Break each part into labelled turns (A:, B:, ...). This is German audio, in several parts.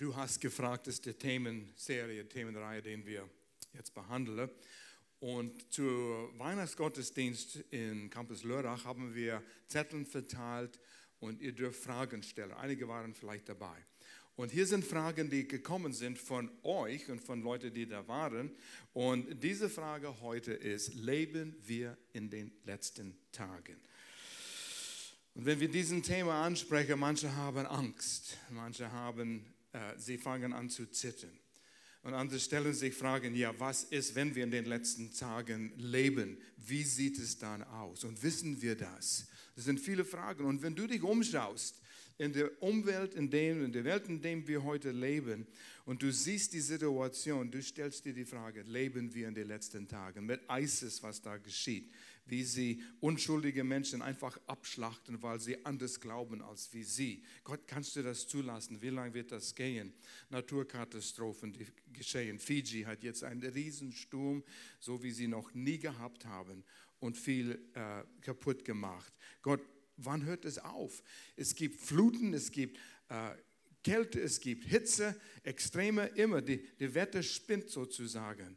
A: Du hast gefragt, ist die Themenserie, Themenreihe, den wir jetzt behandeln. Und zur Weihnachtsgottesdienst in Campus Lörrach haben wir Zetteln verteilt und ihr dürft Fragen stellen. Einige waren vielleicht dabei. Und hier sind Fragen, die gekommen sind von euch und von Leuten, die da waren. Und diese Frage heute ist, leben wir in den letzten Tagen? Und wenn wir diesen Thema ansprechen, manche haben Angst, manche haben äh, sie fangen an zu zittern. Und andere stellen sich Fragen, ja, was ist, wenn wir in den letzten Tagen leben? Wie sieht es dann aus? Und wissen wir das? Das sind viele Fragen. Und wenn du dich umschaust, in der Umwelt, in, dem, in der Welt, in der wir heute leben, und du siehst die Situation, du stellst dir die Frage, leben wir in den letzten Tagen mit ISIS, was da geschieht, wie sie unschuldige Menschen einfach abschlachten, weil sie anders glauben als wie sie. Gott, kannst du das zulassen? Wie lange wird das gehen? Naturkatastrophen, die geschehen. Fiji hat jetzt einen Riesensturm, so wie sie noch nie gehabt haben und viel äh, kaputt gemacht. Gott, wann hört es auf? Es gibt Fluten, es gibt äh, Kälte, es gibt Hitze, Extreme, immer. Die, die Wetter spinnt sozusagen.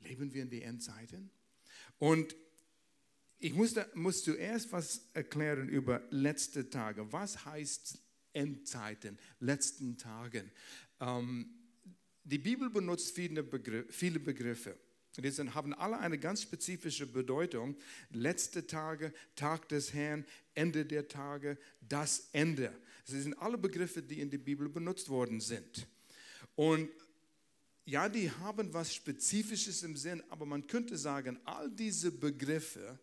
A: Leben wir in die Endzeiten? Und ich muss, da, muss zuerst was erklären über letzte Tage. Was heißt Endzeiten, letzten Tagen? Ähm, die Bibel benutzt viele, Begriff, viele Begriffe. Die haben alle eine ganz spezifische Bedeutung. Letzte Tage, Tag des Herrn, Ende der Tage, das Ende. Das sind alle Begriffe, die in der Bibel benutzt worden sind. Und ja, die haben was Spezifisches im Sinn, aber man könnte sagen, all diese Begriffe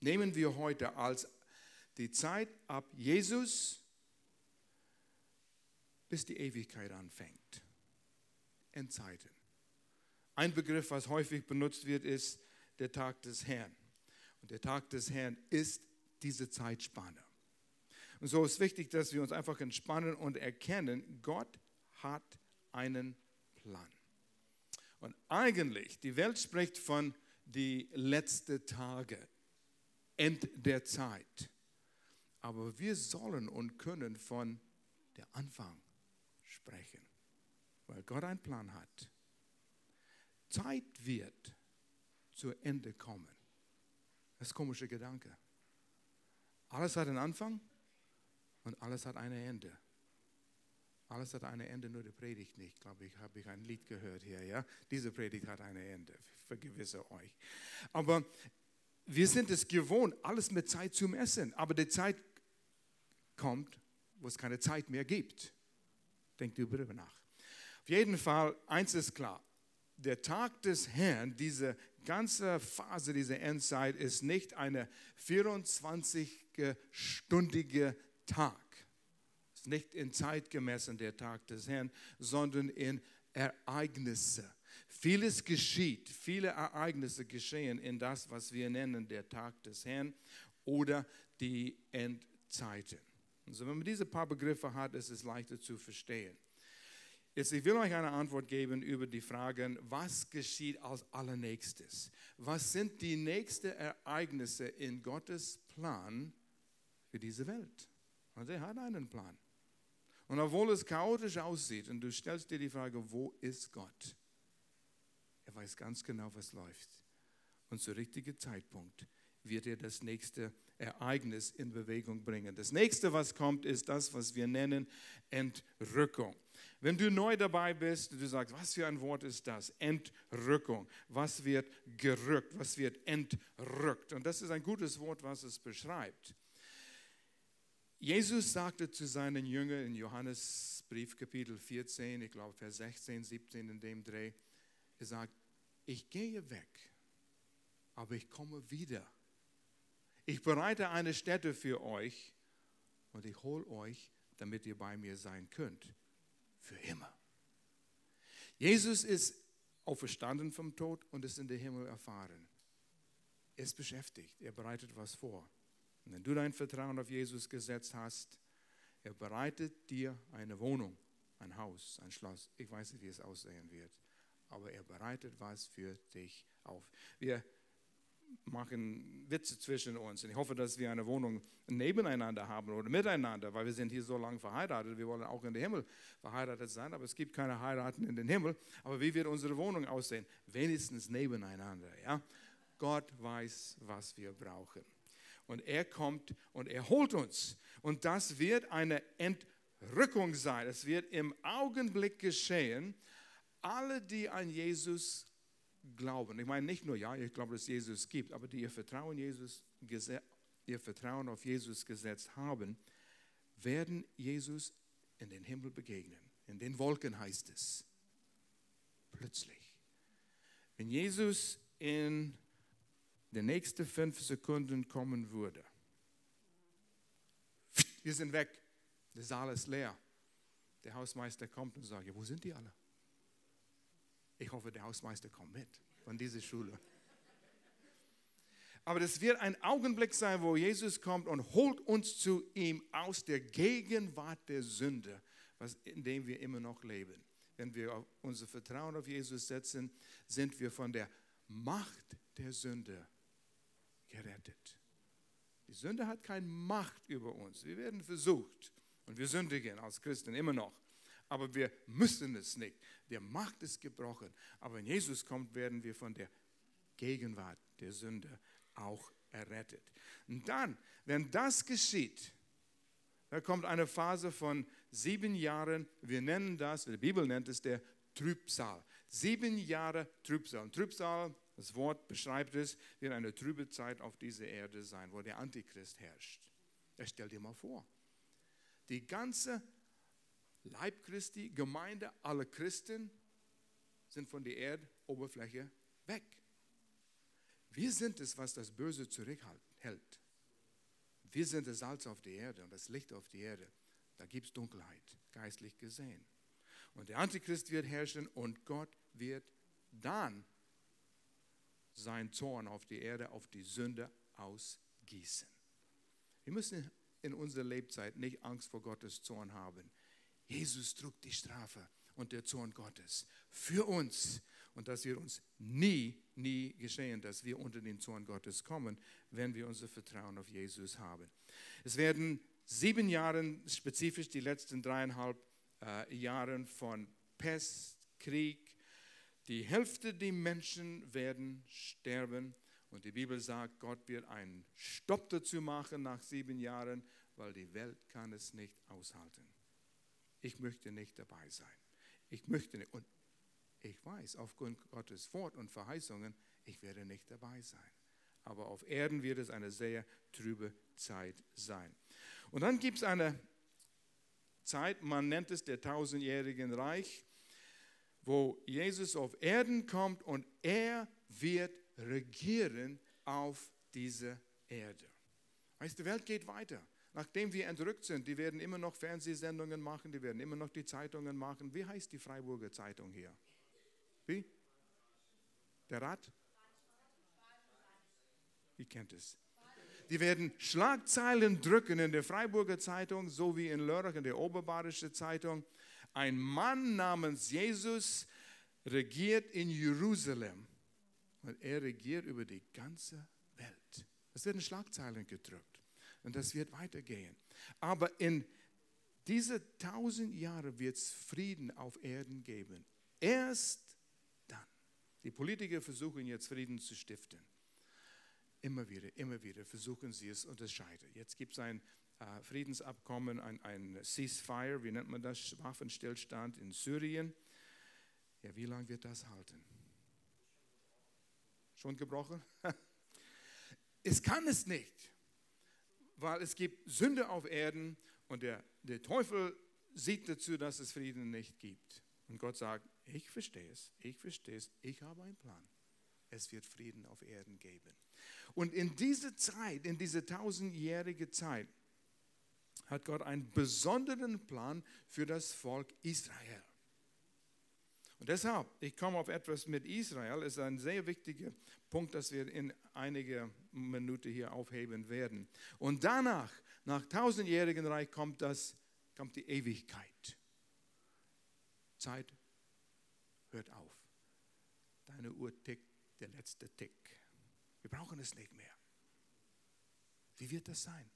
A: nehmen wir heute als die Zeit ab Jesus bis die Ewigkeit anfängt. Endzeiten. Ein Begriff, was häufig benutzt wird, ist der Tag des Herrn. Und der Tag des Herrn ist diese Zeitspanne. Und so ist wichtig, dass wir uns einfach entspannen und erkennen, Gott hat einen Plan. Und eigentlich, die Welt spricht von die letzten Tage, End der Zeit. Aber wir sollen und können von der Anfang sprechen, weil Gott einen Plan hat. Zeit wird zu Ende kommen. Das ist ein komischer Gedanke. Alles hat einen Anfang und alles hat ein Ende. Alles hat ein Ende, nur die Predigt nicht. Glaube ich, habe ich ein Lied gehört hier. Ja, diese Predigt hat ein Ende. Ich vergewisse euch. Aber wir sind es gewohnt, alles mit Zeit zu messen. Aber die Zeit kommt, wo es keine Zeit mehr gibt. Denkt darüber nach. Auf jeden Fall, eins ist klar der Tag des Herrn, diese ganze Phase, diese Endzeit, ist nicht eine 24-stündige Tag. Es ist nicht in Zeit gemessen der Tag des Herrn, sondern in Ereignisse. Vieles geschieht, viele Ereignisse geschehen in das, was wir nennen der Tag des Herrn oder die Endzeiten. Also wenn man diese paar Begriffe hat, ist es leichter zu verstehen. Jetzt, ich will euch eine Antwort geben über die Fragen, was geschieht als allernächstes? Was sind die nächsten Ereignisse in Gottes Plan für diese Welt? Und er hat einen Plan. Und obwohl es chaotisch aussieht und du stellst dir die Frage, wo ist Gott? Er weiß ganz genau, was läuft. Und zum richtigen Zeitpunkt wird er das nächste Ereignis in Bewegung bringen. Das nächste, was kommt, ist das, was wir nennen Entrückung. Wenn du neu dabei bist, du sagst, was für ein Wort ist das? Entrückung. Was wird gerückt? Was wird entrückt? Und das ist ein gutes Wort, was es beschreibt. Jesus sagte zu seinen Jüngern in Johannes Brief Kapitel 14, ich glaube Vers 16, 17 in dem Dreh, er sagt, ich gehe weg, aber ich komme wieder. Ich bereite eine Stätte für euch und ich hole euch, damit ihr bei mir sein könnt für immer. Jesus ist auferstanden vom Tod und ist in den Himmel erfahren. Er ist beschäftigt, er bereitet was vor. Und wenn du dein Vertrauen auf Jesus gesetzt hast, er bereitet dir eine Wohnung, ein Haus, ein Schloss. Ich weiß nicht, wie es aussehen wird, aber er bereitet was für dich auf. Wir machen Witze zwischen uns. Und ich hoffe, dass wir eine Wohnung nebeneinander haben oder miteinander, weil wir sind hier so lange verheiratet. Wir wollen auch in den Himmel verheiratet sein, aber es gibt keine Heiraten in den Himmel. Aber wie wird unsere Wohnung aussehen? Wenigstens nebeneinander. Ja? Gott weiß, was wir brauchen. Und er kommt und er holt uns. Und das wird eine Entrückung sein. Es wird im Augenblick geschehen. Alle, die an Jesus glauben. Ich meine nicht nur, ja, ich glaube, dass es Jesus gibt, aber die ihr Vertrauen, Jesus, ihr Vertrauen auf Jesus gesetzt haben, werden Jesus in den Himmel begegnen. In den Wolken heißt es. Plötzlich. Wenn Jesus in den nächsten fünf Sekunden kommen würde, wir sind weg, der Saal ist leer. Der Hausmeister kommt und sagt, wo sind die alle? Ich hoffe, der Hausmeister kommt mit von dieser Schule. Aber das wird ein Augenblick sein, wo Jesus kommt und holt uns zu ihm aus der Gegenwart der Sünde, was, in dem wir immer noch leben. Wenn wir unser Vertrauen auf Jesus setzen, sind wir von der Macht der Sünde gerettet. Die Sünde hat keine Macht über uns. Wir werden versucht und wir sündigen als Christen immer noch aber wir müssen es nicht. Der Macht ist gebrochen. Aber wenn Jesus kommt, werden wir von der Gegenwart der Sünde auch errettet. Und dann, wenn das geschieht, da kommt eine Phase von sieben Jahren, wir nennen das, die Bibel nennt es der Trübsal. Sieben Jahre Trübsal. Und Trübsal, das Wort beschreibt es, wird eine trübe Zeit auf dieser Erde sein, wo der Antichrist herrscht. Er stellt dir mal vor. Die ganze Leib Christi, Gemeinde, alle Christen sind von der Erdoberfläche weg. Wir sind es, was das Böse zurückhält. Wir sind das Salz auf der Erde und das Licht auf der Erde. Da gibt es Dunkelheit, geistlich gesehen. Und der Antichrist wird herrschen und Gott wird dann sein Zorn auf die Erde, auf die Sünde ausgießen. Wir müssen in unserer Lebzeit nicht Angst vor Gottes Zorn haben. Jesus trug die Strafe und der Zorn Gottes für uns. Und das wird uns nie, nie geschehen, dass wir unter den Zorn Gottes kommen, wenn wir unser Vertrauen auf Jesus haben. Es werden sieben Jahre, spezifisch die letzten dreieinhalb äh, Jahre von Pest, Krieg, die Hälfte der Menschen werden sterben. Und die Bibel sagt, Gott wird einen Stopp dazu machen nach sieben Jahren, weil die Welt kann es nicht aushalten ich möchte nicht dabei sein. Ich möchte nicht. Und ich weiß, aufgrund Gottes Wort und Verheißungen, ich werde nicht dabei sein. Aber auf Erden wird es eine sehr trübe Zeit sein. Und dann gibt es eine Zeit, man nennt es der tausendjährigen Reich, wo Jesus auf Erden kommt und er wird regieren auf dieser Erde. Weißt, die Welt geht weiter nachdem wir entrückt sind, die werden immer noch Fernsehsendungen machen, die werden immer noch die Zeitungen machen. Wie heißt die Freiburger Zeitung hier? Wie? Der Rat? Ihr kennt es. Die werden Schlagzeilen drücken in der Freiburger Zeitung, so wie in Lörrach in der Oberbayerische Zeitung. Ein Mann namens Jesus regiert in Jerusalem. Und er regiert über die ganze Welt. Es werden Schlagzeilen gedrückt. Und das wird weitergehen. Aber in diese tausend Jahre wird es Frieden auf Erden geben. Erst dann. Die Politiker versuchen jetzt Frieden zu stiften. Immer wieder, immer wieder versuchen sie es und es scheitert. Jetzt gibt es ein äh, Friedensabkommen, ein, ein Ceasefire, wie nennt man das, Waffenstillstand in Syrien. Ja, wie lange wird das halten? Schon gebrochen? es kann es nicht weil es gibt Sünde auf Erden und der, der Teufel sieht dazu, dass es Frieden nicht gibt. Und Gott sagt, ich verstehe es, ich verstehe es, ich habe einen Plan. Es wird Frieden auf Erden geben. Und in dieser Zeit, in dieser tausendjährige Zeit, hat Gott einen besonderen Plan für das Volk Israel. Und deshalb, ich komme auf etwas mit Israel, ist ein sehr wichtiger Punkt, das wir in einiger Minute hier aufheben werden. Und danach, nach tausendjährigen Reich, kommt, das, kommt die Ewigkeit. Zeit hört auf. Deine Uhr tickt, der letzte Tick. Wir brauchen es nicht mehr. Wie wird das sein?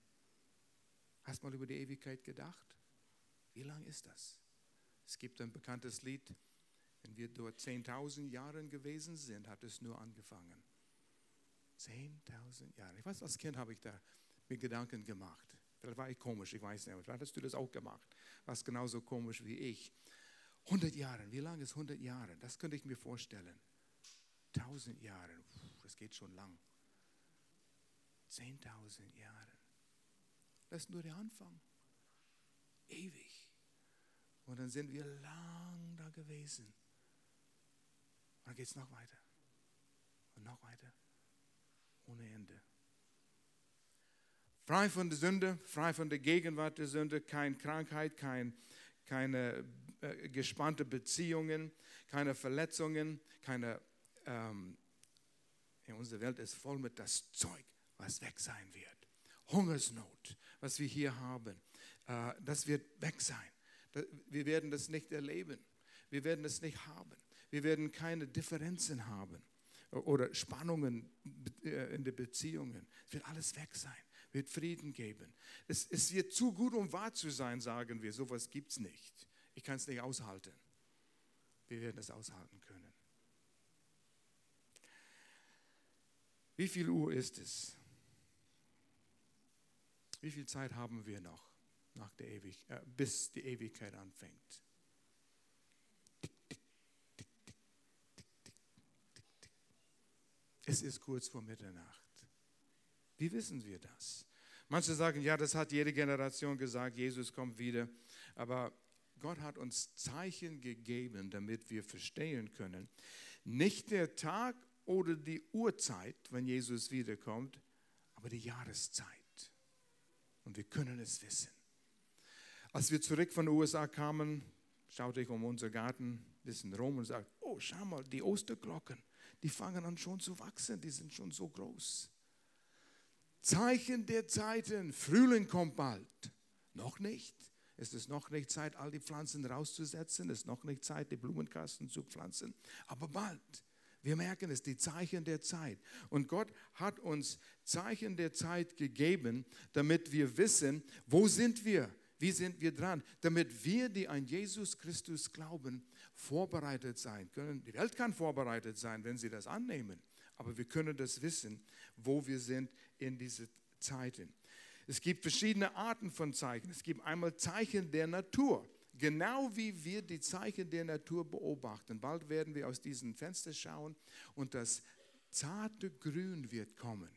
A: Hast du mal über die Ewigkeit gedacht? Wie lang ist das? Es gibt ein bekanntes Lied, wenn wir dort 10.000 Jahre gewesen sind, hat es nur angefangen. 10.000 Jahre. Ich weiß, als Kind habe ich da mir Gedanken gemacht. Vielleicht war ich komisch, ich weiß nicht. Vielleicht hast du das auch gemacht. Warst genauso komisch wie ich. 100 Jahre, wie lange ist 100 Jahre? Das könnte ich mir vorstellen. 1000 Jahre, das geht schon lang. 10.000 Jahre. Das ist nur der Anfang. Ewig. Und dann sind wir lang da gewesen. Und dann geht es noch weiter. Und noch weiter. Ohne Ende. Frei von der Sünde, frei von der Gegenwart der Sünde, keine Krankheit, kein, keine äh, gespannte Beziehungen, keine Verletzungen, keine. Ähm, unsere Welt ist voll mit das Zeug, was weg sein wird. Hungersnot, was wir hier haben, äh, das wird weg sein. Wir werden das nicht erleben. Wir werden das nicht haben. Wir werden keine Differenzen haben oder Spannungen äh, in den Beziehungen. Es wird alles weg sein, wird Frieden geben. Es, es wird zu gut, um wahr zu sein, sagen wir. So etwas gibt es nicht. Ich kann es nicht aushalten. Wir werden es aushalten können. Wie viel Uhr ist es? Wie viel Zeit haben wir noch, nach der Ewig äh, bis die Ewigkeit anfängt? Es ist kurz vor Mitternacht. Wie wissen wir das? Manche sagen, ja, das hat jede Generation gesagt, Jesus kommt wieder. Aber Gott hat uns Zeichen gegeben, damit wir verstehen können, nicht der Tag oder die Uhrzeit, wenn Jesus wiederkommt, aber die Jahreszeit. Und wir können es wissen. Als wir zurück von den USA kamen, schaute ich um unseren Garten, ein bisschen rum und sagte, oh, schau mal, die Osterglocken die fangen an schon zu wachsen, die sind schon so groß. Zeichen der Zeiten, Frühling kommt bald. Noch nicht. Es ist noch nicht Zeit, all die Pflanzen rauszusetzen. Es ist noch nicht Zeit, die Blumenkasten zu pflanzen. Aber bald. Wir merken es, die Zeichen der Zeit. Und Gott hat uns Zeichen der Zeit gegeben, damit wir wissen, wo sind wir? Wie sind wir dran? Damit wir, die an Jesus Christus glauben, vorbereitet sein können. Die Welt kann vorbereitet sein, wenn sie das annehmen. Aber wir können das wissen, wo wir sind in diese Zeiten. Es gibt verschiedene Arten von Zeichen. Es gibt einmal Zeichen der Natur. Genau wie wir die Zeichen der Natur beobachten. Bald werden wir aus diesem Fenster schauen und das zarte Grün wird kommen.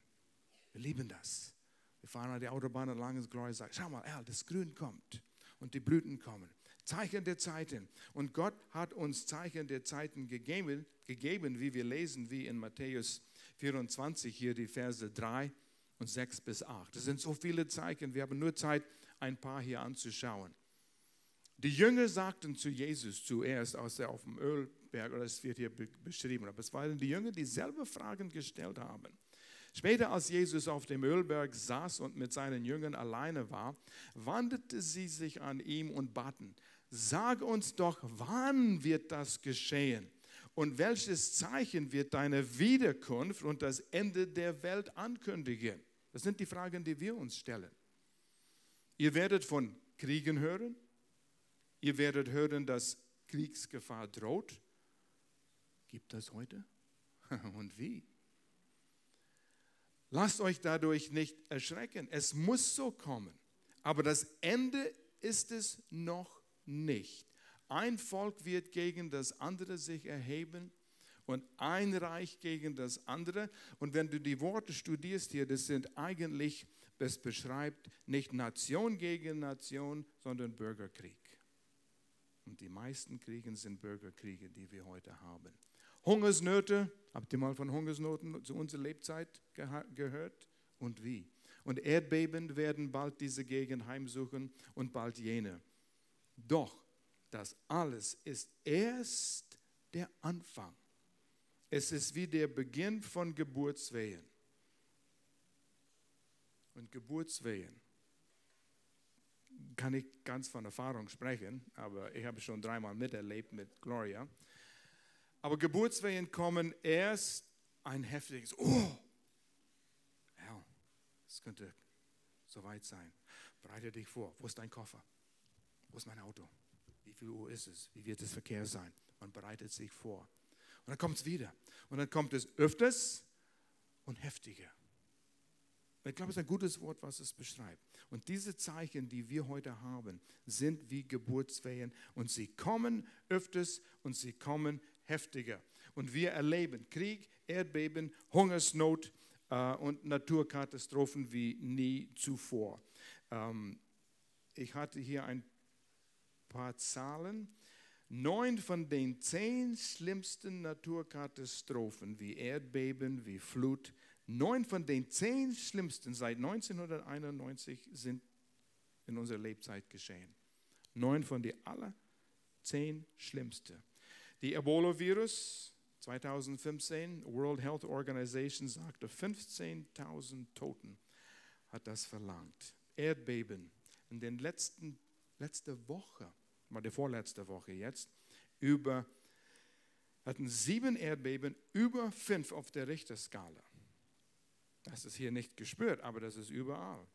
A: Wir lieben das. Wir fahren an die Autobahn entlang und sagt, schau mal, Al, das Grün kommt und die Blüten kommen. Zeichen der Zeiten. Und Gott hat uns Zeichen der Zeiten gegeben, gegeben, wie wir lesen, wie in Matthäus 24 hier die Verse 3 und 6 bis 8. Das sind so viele Zeichen, wir haben nur Zeit, ein paar hier anzuschauen. Die Jünger sagten zu Jesus zuerst, als er auf dem Ölberg, oder es wird hier beschrieben, aber es waren die Jünger, die selber Fragen gestellt haben. Später, als Jesus auf dem Ölberg saß und mit seinen Jüngern alleine war, wandte sie sich an ihm und baten, sag uns doch, wann wird das geschehen? Und welches Zeichen wird deine Wiederkunft und das Ende der Welt ankündigen? Das sind die Fragen, die wir uns stellen. Ihr werdet von Kriegen hören. Ihr werdet hören, dass Kriegsgefahr droht. Gibt das heute? Und wie? Lasst euch dadurch nicht erschrecken. Es muss so kommen. Aber das Ende ist es noch nicht. Ein Volk wird gegen das andere sich erheben und ein Reich gegen das andere. Und wenn du die Worte studierst hier, das sind eigentlich, das beschreibt nicht Nation gegen Nation, sondern Bürgerkrieg. Und die meisten Kriege sind Bürgerkriege, die wir heute haben. Hungersnöte, habt ihr mal von Hungersnoten zu unserer Lebzeit gehört? Und wie? Und Erdbeben werden bald diese Gegend heimsuchen und bald jene. Doch das alles ist erst der Anfang. Es ist wie der Beginn von Geburtswehen. Und Geburtswehen kann ich ganz von Erfahrung sprechen, aber ich habe schon dreimal miterlebt mit Gloria. Aber Geburtswehen kommen erst ein heftiges Oh, Es könnte soweit sein. Bereite dich vor. Wo ist dein Koffer? Wo ist mein Auto? Wie viel Uhr ist es? Wie wird es Verkehr sein? Man bereitet sich vor. Und dann kommt es wieder. Und dann kommt es öfters und heftiger. Ich glaube, es ist ein gutes Wort, was es beschreibt. Und diese Zeichen, die wir heute haben, sind wie Geburtswehen und sie kommen öfters und sie kommen heftiger. Und wir erleben Krieg, Erdbeben, Hungersnot äh, und Naturkatastrophen wie nie zuvor. Ähm, ich hatte hier ein paar Zahlen. Neun von den zehn schlimmsten Naturkatastrophen wie Erdbeben, wie Flut, neun von den zehn schlimmsten seit 1991 sind in unserer Lebzeit geschehen. Neun von den aller zehn schlimmsten. Die Ebola-Virus 2015, World Health Organization sagte, 15.000 Toten hat das verlangt. Erdbeben in den letzten letzte Woche mal die vorletzte Woche jetzt, über, hatten sieben Erdbeben, über fünf auf der Richterskala. Das ist hier nicht gespürt, aber das ist überall.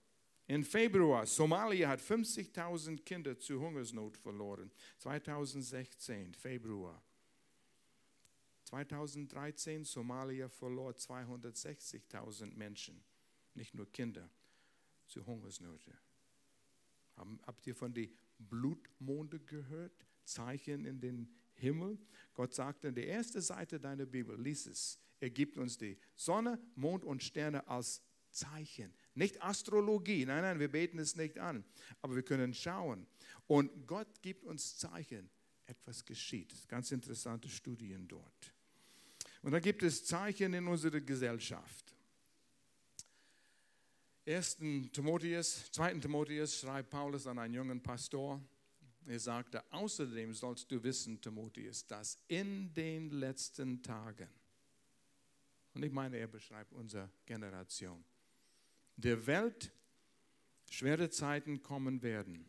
A: In Februar, Somalia hat 50.000 Kinder zu Hungersnot verloren. 2016, Februar. 2013, Somalia verlor 260.000 Menschen, nicht nur Kinder, zu Hungersnöte. Habt ihr von den Blutmonde gehört, Zeichen in den Himmel. Gott sagte in der ersten Seite deiner Bibel, lies es, er gibt uns die Sonne, Mond und Sterne als Zeichen. Nicht Astrologie, nein, nein, wir beten es nicht an, aber wir können schauen. Und Gott gibt uns Zeichen, etwas geschieht. Ganz interessante Studien dort. Und dann gibt es Zeichen in unserer Gesellschaft. 1. Timotheus, 2. Timotheus schreibt Paulus an einen jungen Pastor. Er sagte, außerdem sollst du wissen, Timotheus, dass in den letzten Tagen, und ich meine, er beschreibt unsere Generation, der Welt schwere Zeiten kommen werden.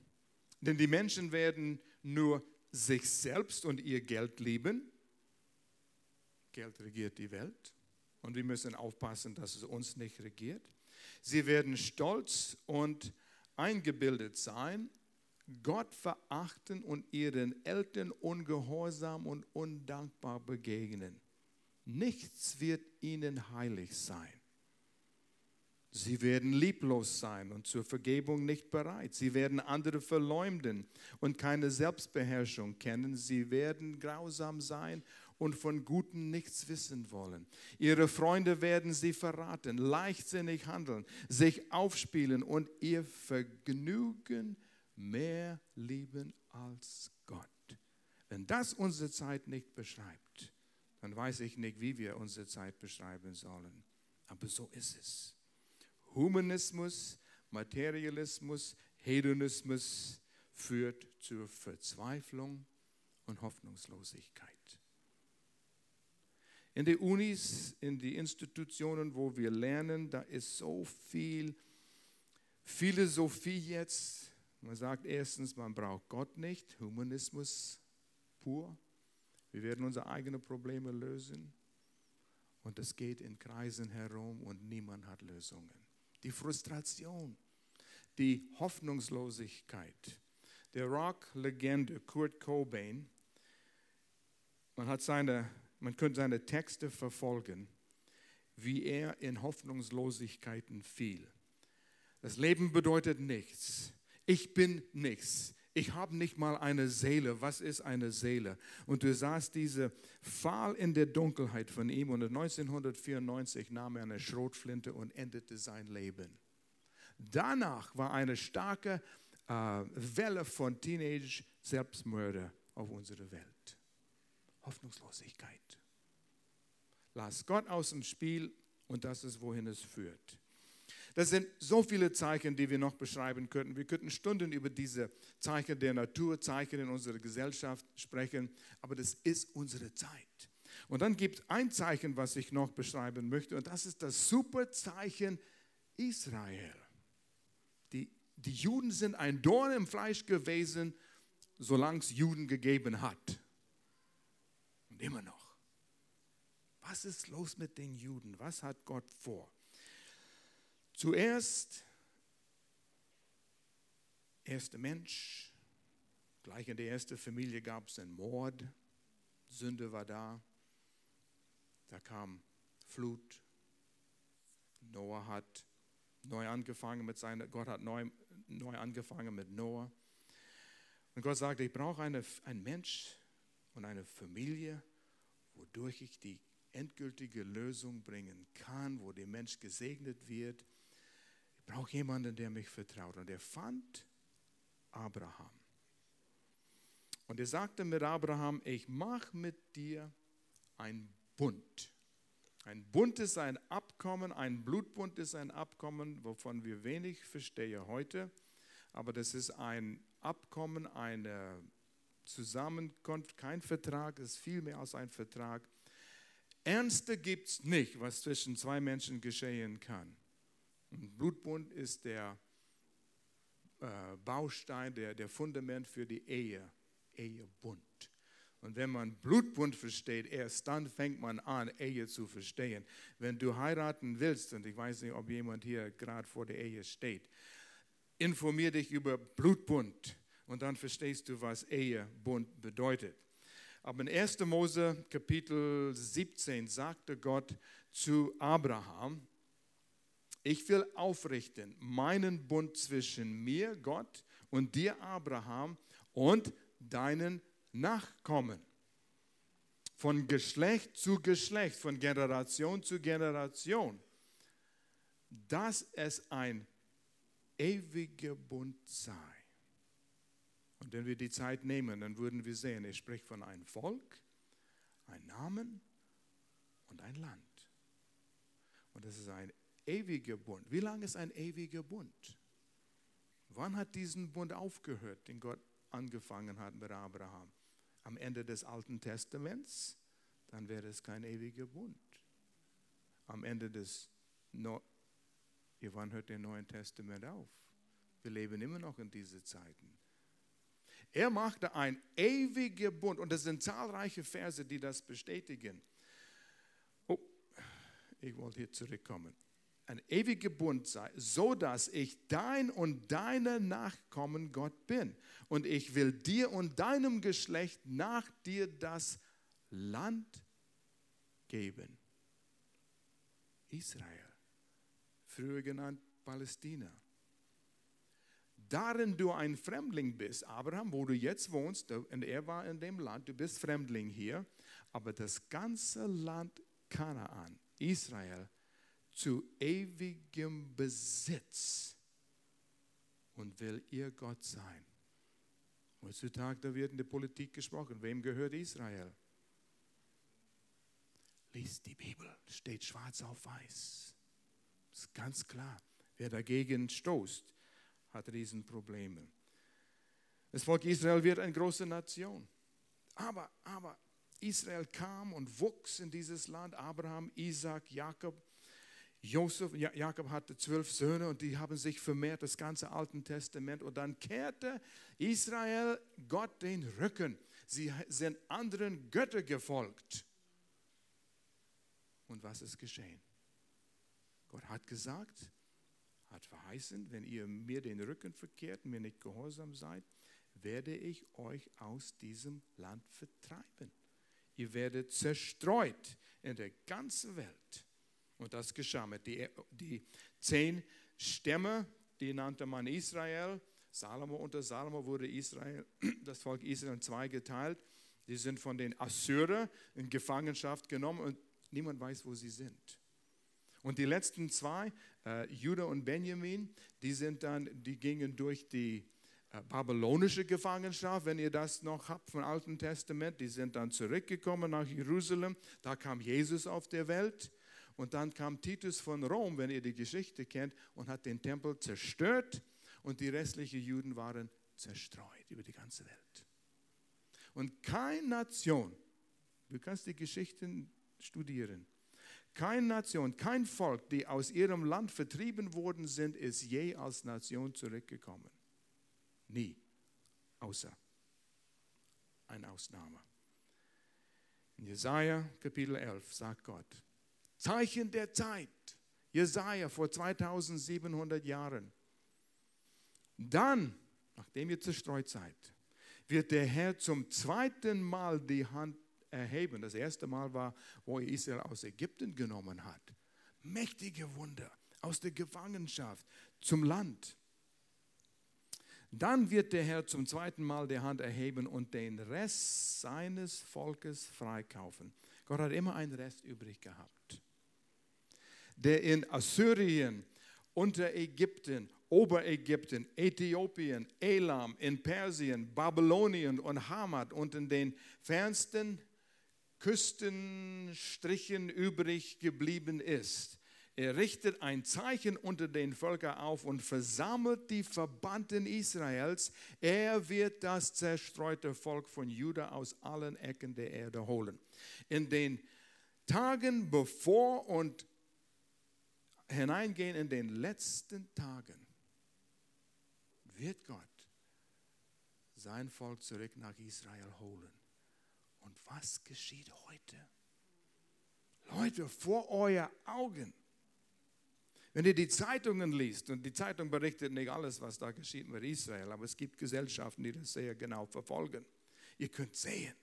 A: Denn die Menschen werden nur sich selbst und ihr Geld lieben. Geld regiert die Welt. Und wir müssen aufpassen, dass es uns nicht regiert. Sie werden stolz und eingebildet sein, Gott verachten und ihren Eltern ungehorsam und undankbar begegnen. Nichts wird ihnen heilig sein. Sie werden lieblos sein und zur Vergebung nicht bereit. Sie werden andere verleumden und keine Selbstbeherrschung kennen. Sie werden grausam sein und von Guten nichts wissen wollen. Ihre Freunde werden sie verraten, leichtsinnig handeln, sich aufspielen und ihr Vergnügen mehr lieben als Gott. Wenn das unsere Zeit nicht beschreibt, dann weiß ich nicht, wie wir unsere Zeit beschreiben sollen. Aber so ist es. Humanismus, Materialismus, Hedonismus führt zur Verzweiflung und Hoffnungslosigkeit in den Unis, in die Institutionen, wo wir lernen, da ist so viel Philosophie jetzt. Man sagt erstens, man braucht Gott nicht, Humanismus pur. Wir werden unsere eigenen Probleme lösen. Und es geht in Kreisen herum und niemand hat Lösungen. Die Frustration, die Hoffnungslosigkeit. Der Rock-Legende Kurt Cobain, man hat seine man könnte seine Texte verfolgen, wie er in Hoffnungslosigkeiten fiel. Das Leben bedeutet nichts. Ich bin nichts. Ich habe nicht mal eine Seele. Was ist eine Seele? Und du sahst diese Pfahl in der Dunkelheit von ihm und 1994 nahm er eine Schrotflinte und endete sein Leben. Danach war eine starke äh, Welle von Teenage-Selbstmörder auf unserer Welt. Hoffnungslosigkeit. Lass Gott aus dem Spiel und das ist, wohin es führt. Das sind so viele Zeichen, die wir noch beschreiben könnten. Wir könnten Stunden über diese Zeichen der Natur, Zeichen in unserer Gesellschaft sprechen, aber das ist unsere Zeit. Und dann gibt es ein Zeichen, was ich noch beschreiben möchte, und das ist das Superzeichen Israel. Die, die Juden sind ein Dorn im Fleisch gewesen, solange es Juden gegeben hat. Immer noch. Was ist los mit den Juden? Was hat Gott vor? Zuerst, erster Mensch, gleich in der ersten Familie gab es einen Mord, Sünde war da, da kam Flut, Noah hat neu angefangen mit seiner, Gott hat neu, neu angefangen mit Noah. Und Gott sagte, ich brauche eine, einen Mensch und eine Familie, wodurch ich die endgültige Lösung bringen kann, wo der Mensch gesegnet wird. Ich brauche jemanden, der mich vertraut. Und er fand Abraham. Und er sagte mit Abraham, ich mache mit dir ein Bund. Ein Bund ist ein Abkommen, ein Blutbund ist ein Abkommen, wovon wir wenig verstehen heute. Aber das ist ein Abkommen, eine Zusammenkunft, kein Vertrag, ist viel mehr als ein Vertrag. Ernste gibt es nicht, was zwischen zwei Menschen geschehen kann. Ein Blutbund ist der äh, Baustein, der, der Fundament für die Ehe, Ehebund. Und wenn man Blutbund versteht, erst dann fängt man an, Ehe zu verstehen. Wenn du heiraten willst, und ich weiß nicht, ob jemand hier gerade vor der Ehe steht, informier dich über Blutbund und dann verstehst du, was Ehebund bedeutet. Aber in 1. Mose Kapitel 17 sagte Gott zu Abraham, ich will aufrichten meinen Bund zwischen mir, Gott, und dir, Abraham, und deinen Nachkommen. Von Geschlecht zu Geschlecht, von Generation zu Generation. Dass es ein ewiger Bund sei. Und wenn wir die Zeit nehmen, dann würden wir sehen, er spricht von einem Volk, einem Namen und ein Land. Und das ist ein ewiger Bund. Wie lange ist ein ewiger Bund? Wann hat diesen Bund aufgehört, den Gott angefangen hat mit Abraham? am Ende des Alten Testaments, dann wäre es kein ewiger Bund. Am Ende des no wann hört der Neuen Testament auf? Wir leben immer noch in diesen Zeiten. Er machte ein ewiger Bund und es sind zahlreiche Verse, die das bestätigen. Oh, ich wollte hier zurückkommen ein ewiger Bund sei, so dass ich dein und deine Nachkommen Gott bin. Und ich will dir und deinem Geschlecht nach dir das Land geben. Israel, früher genannt Palästina. Darin du ein Fremdling bist, Abraham, wo du jetzt wohnst, und er war in dem Land, du bist Fremdling hier, aber das ganze Land Kanaan, Israel, zu ewigem Besitz und will ihr Gott sein. Heutzutage da wird in der Politik gesprochen, wem gehört Israel? Lies die Bibel, steht schwarz auf weiß. Ist ganz klar. Wer dagegen stoßt, hat Riesenprobleme. Das Volk Israel wird eine große Nation. Aber, aber Israel kam und wuchs in dieses Land. Abraham, Isaac, Jakob Josef, Jakob hatte zwölf Söhne und die haben sich vermehrt, das ganze Alte Testament. Und dann kehrte Israel Gott den Rücken. Sie sind anderen Göttern gefolgt. Und was ist geschehen? Gott hat gesagt, hat verheißen, wenn ihr mir den Rücken verkehrt, mir nicht gehorsam seid, werde ich euch aus diesem Land vertreiben. Ihr werdet zerstreut in der ganzen Welt. Und das geschah mit die, die zehn Stämme, die nannte man Israel. Salomo unter Salomo wurde Israel, das Volk Israel zwei geteilt. Die sind von den Assyrern in Gefangenschaft genommen und niemand weiß, wo sie sind. Und die letzten zwei, äh, Judah und Benjamin, die sind dann, die gingen durch die äh, babylonische Gefangenschaft, wenn ihr das noch habt vom Alten Testament. Die sind dann zurückgekommen nach Jerusalem. Da kam Jesus auf der Welt. Und dann kam Titus von Rom, wenn ihr die Geschichte kennt, und hat den Tempel zerstört und die restlichen Juden waren zerstreut über die ganze Welt. Und keine Nation, du kannst die Geschichten studieren, keine Nation, kein Volk, die aus ihrem Land vertrieben worden sind, ist je als Nation zurückgekommen. Nie. Außer eine Ausnahme. In Jesaja Kapitel 11 sagt Gott, Zeichen der Zeit. Jesaja vor 2700 Jahren. Dann, nachdem ihr zerstreut seid, wird der Herr zum zweiten Mal die Hand erheben. Das erste Mal war, wo er Israel aus Ägypten genommen hat. Mächtige Wunder aus der Gefangenschaft zum Land. Dann wird der Herr zum zweiten Mal die Hand erheben und den Rest seines Volkes freikaufen. Gott hat immer einen Rest übrig gehabt. Der in Assyrien, unter Ägypten, Oberägypten, Äthiopien, Elam, in Persien, Babylonien und Hamad und in den fernsten Küstenstrichen übrig geblieben ist. Er richtet ein Zeichen unter den Völkern auf und versammelt die Verbannten Israels. Er wird das zerstreute Volk von Juda aus allen Ecken der Erde holen. In den Tagen bevor und hineingehen in den letzten Tagen wird Gott sein Volk zurück nach Israel holen. Und was geschieht heute? Leute, vor euer Augen. Wenn ihr die Zeitungen liest, und die Zeitung berichtet nicht alles, was da geschieht mit Israel, aber es gibt Gesellschaften, die das sehr genau verfolgen. Ihr könnt sehen,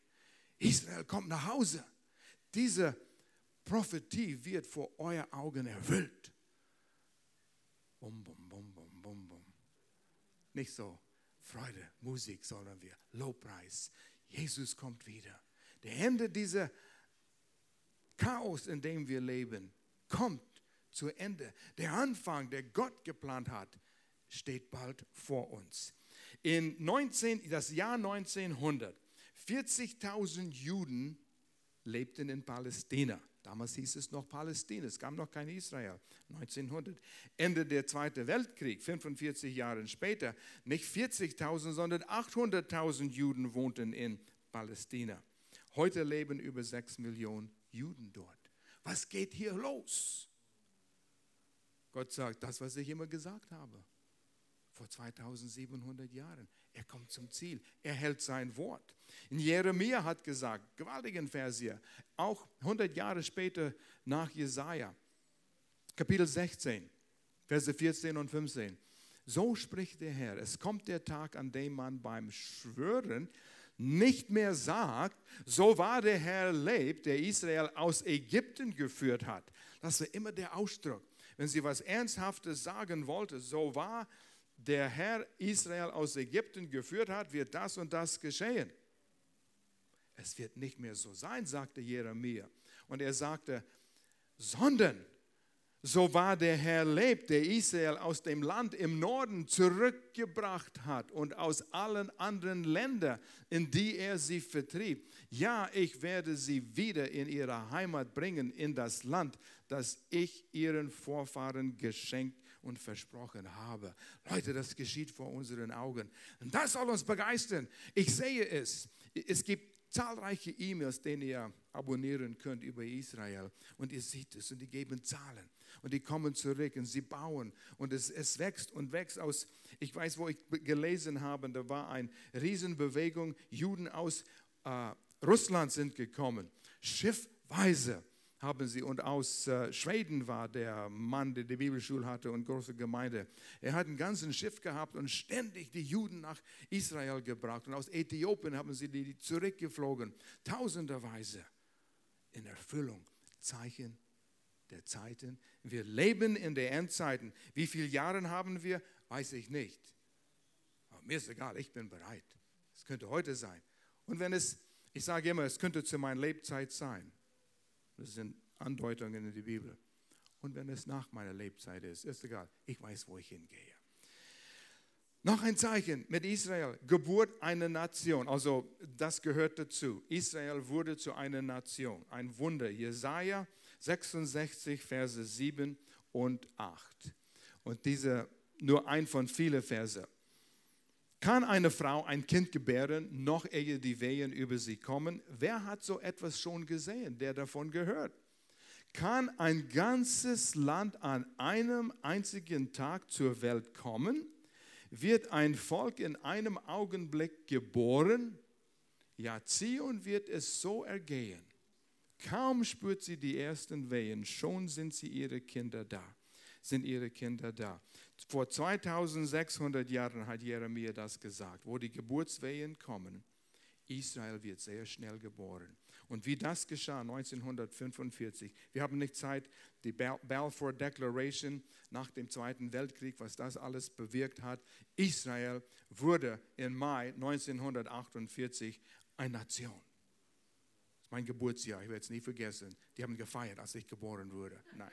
A: Israel kommt nach Hause. Diese Prophetie wird vor euer Augen erfüllt. Bum, bum, bum, bum, bum, bum. Nicht so Freude, Musik, sondern wir Lobpreis. Jesus kommt wieder. Der Ende dieser Chaos, in dem wir leben, kommt zu Ende. Der Anfang, der Gott geplant hat, steht bald vor uns. In 19, das Jahr 1900, 40.000 Juden lebten in Palästina. Damals hieß es noch Palästina, es gab noch kein Israel. 1900. Ende der Zweite Weltkrieg, 45 Jahre später, nicht 40.000, sondern 800.000 Juden wohnten in Palästina. Heute leben über 6 Millionen Juden dort. Was geht hier los? Gott sagt, das, was ich immer gesagt habe, vor 2700 Jahren. Er kommt zum Ziel. Er hält sein Wort. In Jeremia hat gesagt, gewaltigen Vers hier, auch 100 Jahre später nach Jesaja, Kapitel 16, Verse 14 und 15. So spricht der Herr, es kommt der Tag, an dem man beim Schwören nicht mehr sagt, so war der Herr lebt, der Israel aus Ägypten geführt hat. Das war immer der Ausdruck. Wenn sie was Ernsthaftes sagen wollte, so war der Herr Israel aus Ägypten geführt hat, wird das und das geschehen. Es wird nicht mehr so sein, sagte Jeremia. Und er sagte, sondern so war der Herr lebt, der Israel aus dem Land im Norden zurückgebracht hat und aus allen anderen Ländern, in die er sie vertrieb. Ja, ich werde sie wieder in ihre Heimat bringen, in das Land, das ich ihren Vorfahren geschenkt und versprochen habe. Leute, das geschieht vor unseren Augen. Und das soll uns begeistern. Ich sehe es. Es gibt zahlreiche E-Mails, denen ihr abonnieren könnt über Israel. Und ihr seht es und die geben Zahlen. Und die kommen zurück und sie bauen. Und es, es wächst und wächst aus, ich weiß, wo ich gelesen habe, da war eine Riesenbewegung, Juden aus äh, Russland sind gekommen, schiffweise haben sie. Und aus äh, Schweden war der Mann, der die Bibelschule hatte und große Gemeinde. Er hat ein ganzes Schiff gehabt und ständig die Juden nach Israel gebracht. Und aus Äthiopien haben sie die zurückgeflogen, tausenderweise in Erfüllung. Zeichen der Zeiten. Wir leben in der Endzeiten. Wie viele Jahre haben wir? Weiß ich nicht. Aber mir ist egal, ich bin bereit. Es könnte heute sein. Und wenn es, ich sage immer, es könnte zu meiner Lebzeit sein. Das sind Andeutungen in der Bibel. Und wenn es nach meiner Lebzeit ist, ist egal. Ich weiß, wo ich hingehe. Noch ein Zeichen mit Israel, Geburt einer Nation. Also das gehört dazu. Israel wurde zu einer Nation. Ein Wunder. Jesaja 66, Verse 7 und 8. Und diese nur ein von vielen Verse. Kann eine Frau ein Kind gebären, noch ehe die Wehen über sie kommen? Wer hat so etwas schon gesehen, der davon gehört? Kann ein ganzes Land an einem einzigen Tag zur Welt kommen? Wird ein Volk in einem Augenblick geboren? Ja, Zion wird es so ergehen. Kaum spürt sie die ersten Wehen, schon sind sie ihre Kinder da. sind ihre Kinder da. Vor 2600 Jahren hat Jeremia das gesagt, wo die Geburtswehen kommen. Israel wird sehr schnell geboren. Und wie das geschah 1945, wir haben nicht Zeit, die Balfour Declaration nach dem Zweiten Weltkrieg, was das alles bewirkt hat. Israel wurde im Mai 1948 eine Nation. Mein Geburtsjahr, ich werde es nie vergessen. Die haben gefeiert, als ich geboren wurde. Nein,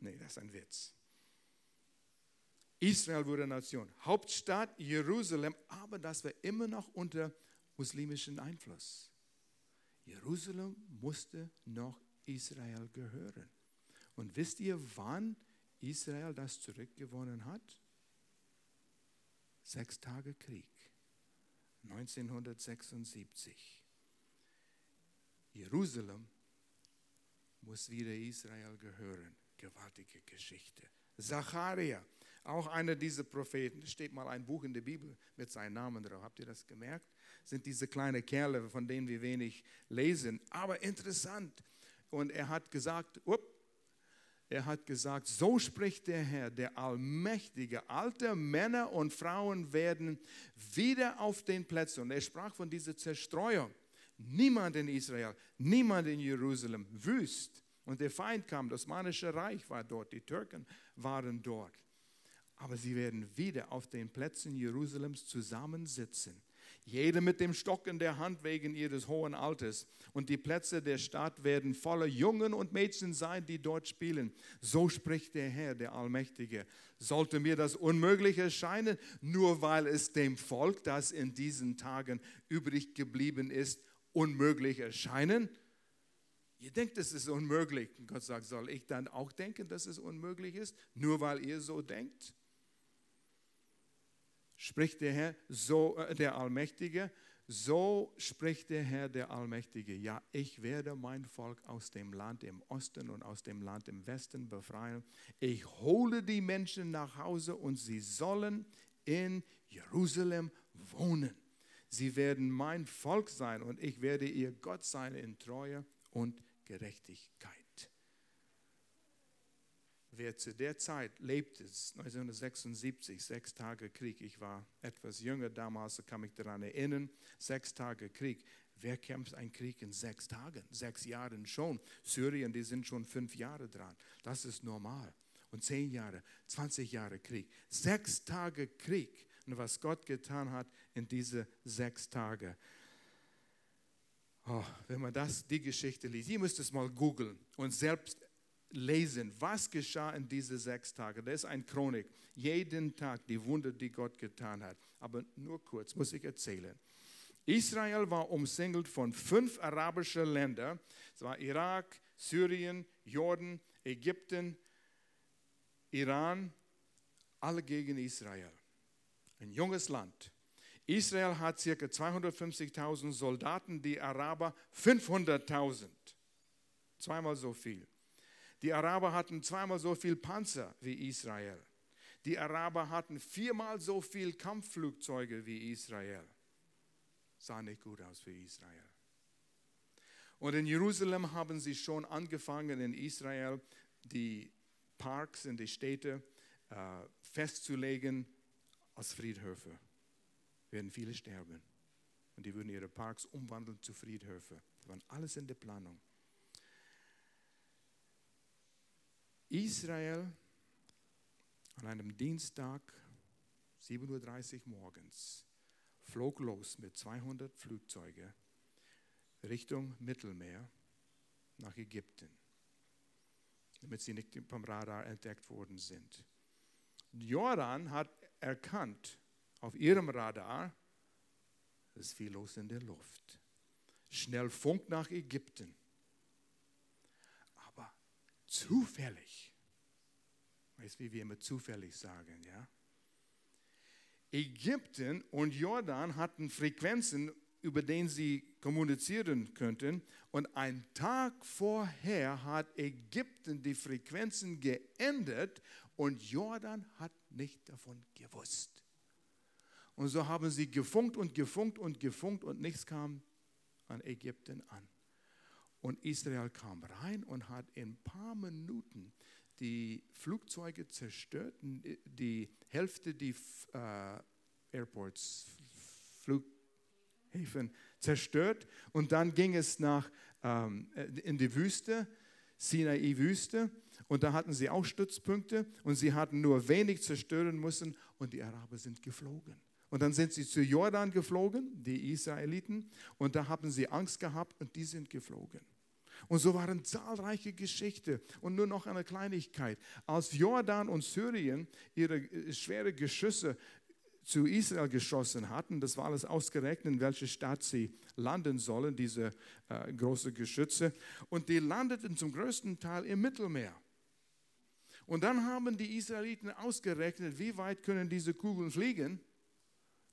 A: nee, das ist ein Witz. Israel wurde Nation. Hauptstadt Jerusalem, aber das war immer noch unter muslimischen Einfluss. Jerusalem musste noch Israel gehören. Und wisst ihr, wann Israel das zurückgewonnen hat? Sechs Tage Krieg, 1976. Jerusalem muss wieder Israel gehören. Gewaltige Geschichte. Zacharia, auch einer dieser Propheten, steht mal ein Buch in der Bibel mit seinem Namen drauf. Habt ihr das gemerkt? sind diese kleinen Kerle, von denen wir wenig lesen. Aber interessant. Und er hat gesagt, up, er hat gesagt, so spricht der Herr, der Allmächtige, alte Männer und Frauen werden wieder auf den Plätzen. Und er sprach von dieser Zerstreuung. Niemand in Israel, niemand in Jerusalem, wüst. Und der Feind kam, das Osmanische Reich war dort, die Türken waren dort. Aber sie werden wieder auf den Plätzen Jerusalems zusammensitzen jede mit dem Stock in der Hand wegen ihres hohen Alters. Und die Plätze der Stadt werden voller Jungen und Mädchen sein, die dort spielen. So spricht der Herr, der Allmächtige. Sollte mir das unmöglich erscheinen, nur weil es dem Volk, das in diesen Tagen übrig geblieben ist, unmöglich erscheinen? Ihr denkt, es ist unmöglich. Und Gott sagt, soll ich dann auch denken, dass es unmöglich ist, nur weil ihr so denkt? spricht der Herr, so äh, der Allmächtige, so spricht der Herr, der Allmächtige. Ja, ich werde mein Volk aus dem Land im Osten und aus dem Land im Westen befreien. Ich hole die Menschen nach Hause und sie sollen in Jerusalem wohnen. Sie werden mein Volk sein und ich werde ihr Gott sein in Treue und Gerechtigkeit wer zu der Zeit lebte, 1976, sechs Tage Krieg, ich war etwas jünger damals, kann mich daran erinnern, sechs Tage Krieg. Wer kämpft einen Krieg in sechs Tagen, sechs Jahren schon? Syrien, die sind schon fünf Jahre dran. Das ist normal. Und zehn Jahre, 20 Jahre Krieg. Sechs Tage Krieg. Und was Gott getan hat in diese sechs Tage. Oh, wenn man das, die Geschichte liest, ihr müsst es mal googeln und selbst lesen, was geschah in diesen sechs Tagen. Das ist ein Chronik. Jeden Tag die Wunder, die Gott getan hat. Aber nur kurz muss ich erzählen. Israel war umsingelt von fünf arabischen Ländern. Es war Irak, Syrien, Jordan, Ägypten, Iran, alle gegen Israel. Ein junges Land. Israel hat ca. 250.000 Soldaten, die Araber 500.000. Zweimal so viel. Die Araber hatten zweimal so viel Panzer wie Israel. Die Araber hatten viermal so viel Kampfflugzeuge wie Israel. Sah nicht gut aus für Israel. Und in Jerusalem haben sie schon angefangen, in Israel die Parks in die Städte äh, festzulegen als Friedhöfe. Werden viele sterben. Und die würden ihre Parks umwandeln zu Friedhöfe. Das war alles in der Planung. Israel an einem Dienstag, 7.30 Uhr morgens, flog los mit 200 Flugzeugen Richtung Mittelmeer nach Ägypten, damit sie nicht vom Radar entdeckt worden sind. Jordan hat erkannt auf ihrem Radar, ist viel los in der Luft. Schnell Funk nach Ägypten zufällig. Weißt du, wie wir immer zufällig sagen, ja? Ägypten und Jordan hatten Frequenzen, über denen sie kommunizieren könnten. Und einen Tag vorher hat Ägypten die Frequenzen geändert und Jordan hat nicht davon gewusst. Und so haben sie gefunkt und gefunkt und gefunkt und nichts kam an Ägypten an. Und Israel kam rein und hat in ein paar Minuten die Flugzeuge zerstört, die Hälfte die äh, Airports, Flughäfen zerstört und dann ging es nach, ähm, in die Wüste, Sinai-Wüste und da hatten sie auch Stützpunkte und sie hatten nur wenig zerstören müssen und die Araber sind geflogen. Und dann sind sie zu Jordan geflogen, die Israeliten, und da haben sie Angst gehabt und die sind geflogen. Und so waren zahlreiche Geschichten. Und nur noch eine Kleinigkeit. Als Jordan und Syrien ihre äh, schwere Geschüsse zu Israel geschossen hatten, das war alles ausgerechnet, in welche Stadt sie landen sollen, diese äh, großen Geschütze. Und die landeten zum größten Teil im Mittelmeer. Und dann haben die Israeliten ausgerechnet, wie weit können diese Kugeln fliegen.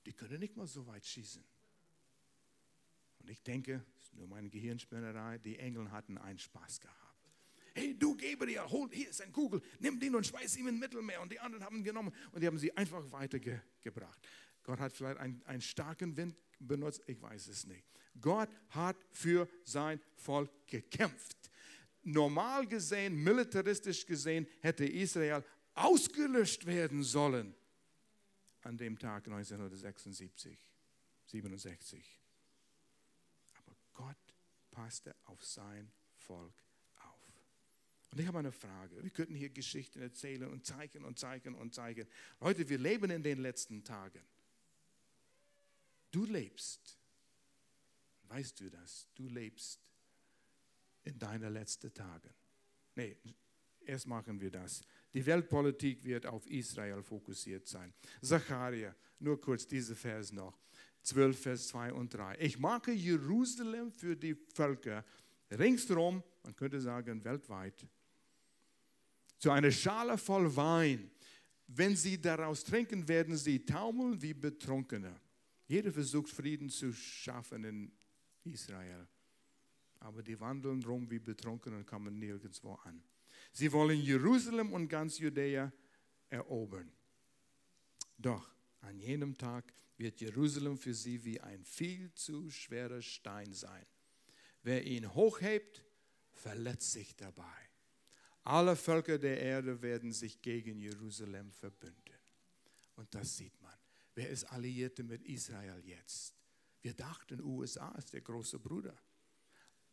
A: Die können nicht mal so weit schießen. Und ich denke, das ist nur meine Gehirnspinnerei, die Engel hatten einen Spaß gehabt. Hey, du Gabriel, hol, hier ist ein Kugel, nimm den und schmeiß ihn ins Mittelmeer. Und die anderen haben ihn genommen und die haben sie einfach weitergebracht. Gott hat vielleicht einen, einen starken Wind benutzt, ich weiß es nicht. Gott hat für sein Volk gekämpft normal gesehen, militaristisch gesehen, hätte Israel ausgelöscht werden sollen an dem Tag 1976, 67. Aber Gott passte auf sein Volk auf. Und ich habe eine Frage. Wir könnten hier Geschichten erzählen und zeigen und zeigen und zeigen. Leute, wir leben in den letzten Tagen. Du lebst. Weißt du das? Du lebst in deine letzten Tage. Nee, erst machen wir das. Die Weltpolitik wird auf Israel fokussiert sein. Zacharia, nur kurz diese Vers noch. 12, Vers 2 und 3. Ich mache Jerusalem für die Völker ringsherum, man könnte sagen weltweit, zu einer Schale voll Wein. Wenn sie daraus trinken, werden sie taumeln wie Betrunkene. Jeder versucht Frieden zu schaffen in Israel aber die wandeln rum wie betrunken und kommen nirgendwo an. Sie wollen Jerusalem und ganz Judäa erobern. Doch an jenem Tag wird Jerusalem für sie wie ein viel zu schwerer Stein sein. Wer ihn hochhebt, verletzt sich dabei. Alle Völker der Erde werden sich gegen Jerusalem verbünden. Und das sieht man. Wer ist Alliierte mit Israel jetzt? Wir dachten, USA ist der große Bruder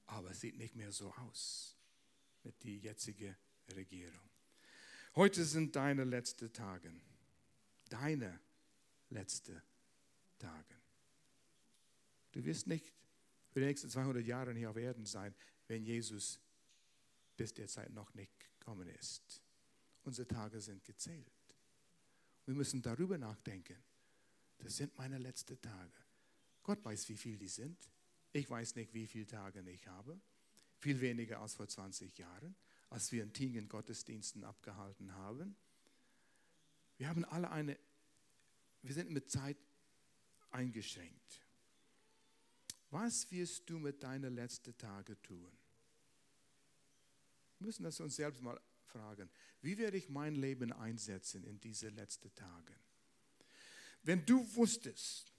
A: aber es sieht nicht mehr so aus mit der jetzigen Regierung. Heute sind deine letzten Tage. Deine letzten Tage. Du wirst nicht für die nächsten 200 Jahre hier auf Erden sein, wenn Jesus bis der Zeit noch nicht gekommen ist. Unsere Tage sind gezählt. Wir müssen darüber nachdenken. Das sind meine letzten Tage. Gott weiß, wie viel die sind. Ich weiß nicht, wie viele Tage ich habe. Viel weniger als vor 20 Jahren, als wir in Tingen Gottesdiensten abgehalten haben. Wir haben alle eine, wir sind mit Zeit eingeschränkt. Was wirst du mit deinen letzten Tagen tun? Wir müssen das uns selbst mal fragen. Wie werde ich mein Leben einsetzen in diese letzten Tage? Wenn du wusstest,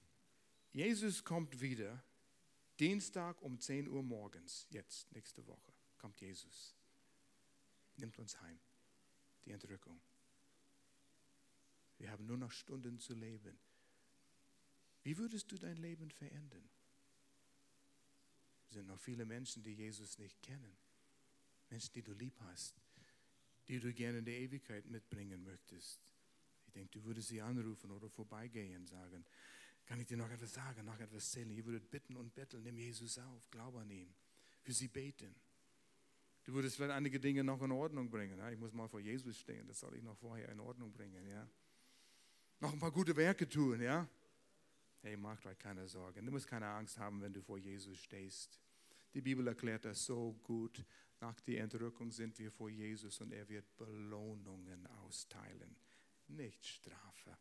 A: Jesus kommt wieder, Dienstag um 10 Uhr morgens, jetzt, nächste Woche, kommt Jesus. Nimmt uns heim. Die Entrückung. Wir haben nur noch Stunden zu leben. Wie würdest du dein Leben verändern? Es sind noch viele Menschen, die Jesus nicht kennen. Menschen, die du lieb hast, die du gerne in die Ewigkeit mitbringen möchtest. Ich denke, du würdest sie anrufen oder vorbeigehen und sagen, kann ich dir noch etwas sagen, noch etwas zählen? Ihr würdet bitten und betteln, nimm Jesus auf, glaube an ihn, für sie beten. Du würdest vielleicht einige Dinge noch in Ordnung bringen. Ich muss mal vor Jesus stehen, das soll ich noch vorher in Ordnung bringen. Ja? Noch ein paar gute Werke tun, ja? Hey, macht euch keine Sorgen. Du musst keine Angst haben, wenn du vor Jesus stehst. Die Bibel erklärt das so gut. Nach der Entrückung sind wir vor Jesus und er wird Belohnungen austeilen, nicht Strafe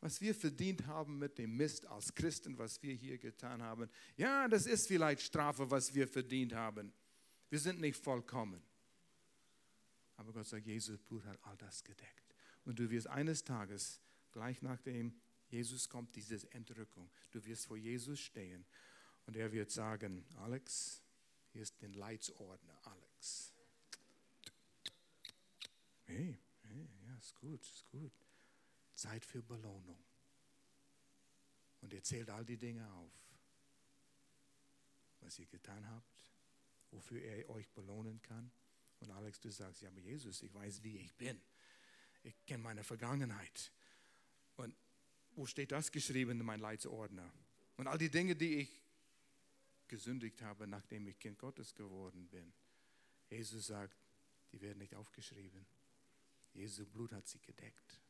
A: was wir verdient haben mit dem Mist als Christen, was wir hier getan haben. Ja, das ist vielleicht Strafe, was wir verdient haben. Wir sind nicht vollkommen. Aber Gott sagt, Jesus Blut hat all das gedeckt. Und du wirst eines Tages, gleich nachdem Jesus kommt, diese Entrückung, du wirst vor Jesus stehen und er wird sagen, Alex, hier ist den Leitsordner, Alex. Hey, hey, ja, ist gut, ist gut. Zeit für Belohnung. Und ihr zählt all die Dinge auf, was ihr getan habt, wofür er euch belohnen kann. Und Alex, du sagst, ja, aber Jesus, ich weiß, wie ich bin. Ich kenne meine Vergangenheit. Und wo steht das geschrieben in meinem Leitsordner? Und all die Dinge, die ich gesündigt habe, nachdem ich Kind Gottes geworden bin. Jesus sagt, die werden nicht aufgeschrieben. Jesu Blut hat sie gedeckt.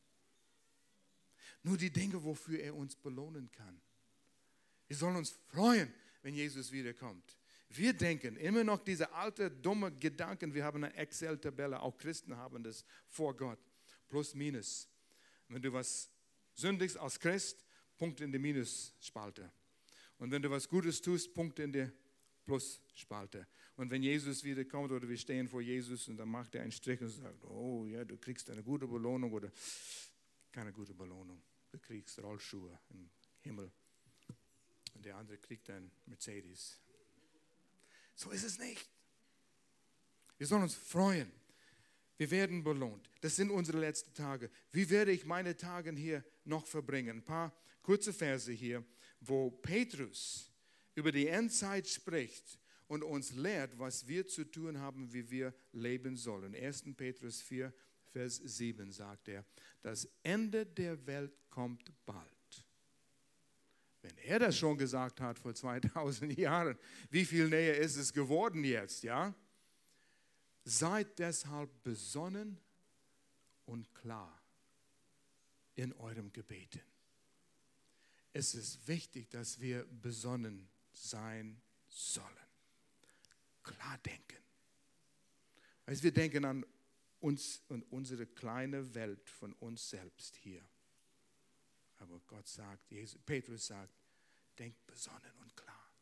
A: Nur die Dinge, wofür er uns belohnen kann. Wir sollen uns freuen, wenn Jesus wiederkommt. Wir denken immer noch diese alte, dumme Gedanken. Wir haben eine Excel-Tabelle, auch Christen haben das vor Gott. Plus, minus. Wenn du was sündigst als Christ, Punkt in die Minusspalte. Und wenn du was Gutes tust, Punkt in die Plusspalte. Und wenn Jesus wiederkommt oder wir stehen vor Jesus und dann macht er einen Strich und sagt, oh ja, du kriegst eine gute Belohnung oder keine gute Belohnung. Du kriegst Rollschuhe im Himmel. Und der andere kriegt ein Mercedes. So ist es nicht. Wir sollen uns freuen. Wir werden belohnt. Das sind unsere letzten Tage. Wie werde ich meine Tage hier noch verbringen? Ein paar kurze Verse hier, wo Petrus über die Endzeit spricht und uns lehrt, was wir zu tun haben, wie wir leben sollen. 1. Petrus 4, Vers 7 sagt er, das Ende der Welt kommt bald. Wenn er das schon gesagt hat vor 2000 Jahren, wie viel näher ist es geworden jetzt, ja? Seid deshalb besonnen und klar in eurem Gebeten. Es ist wichtig, dass wir besonnen sein sollen. Klar denken. Weißt, wir denken an uns und unsere kleine Welt von uns selbst hier. Aber Gott sagt, Jesus, Petrus sagt, denkt besonnen und klar.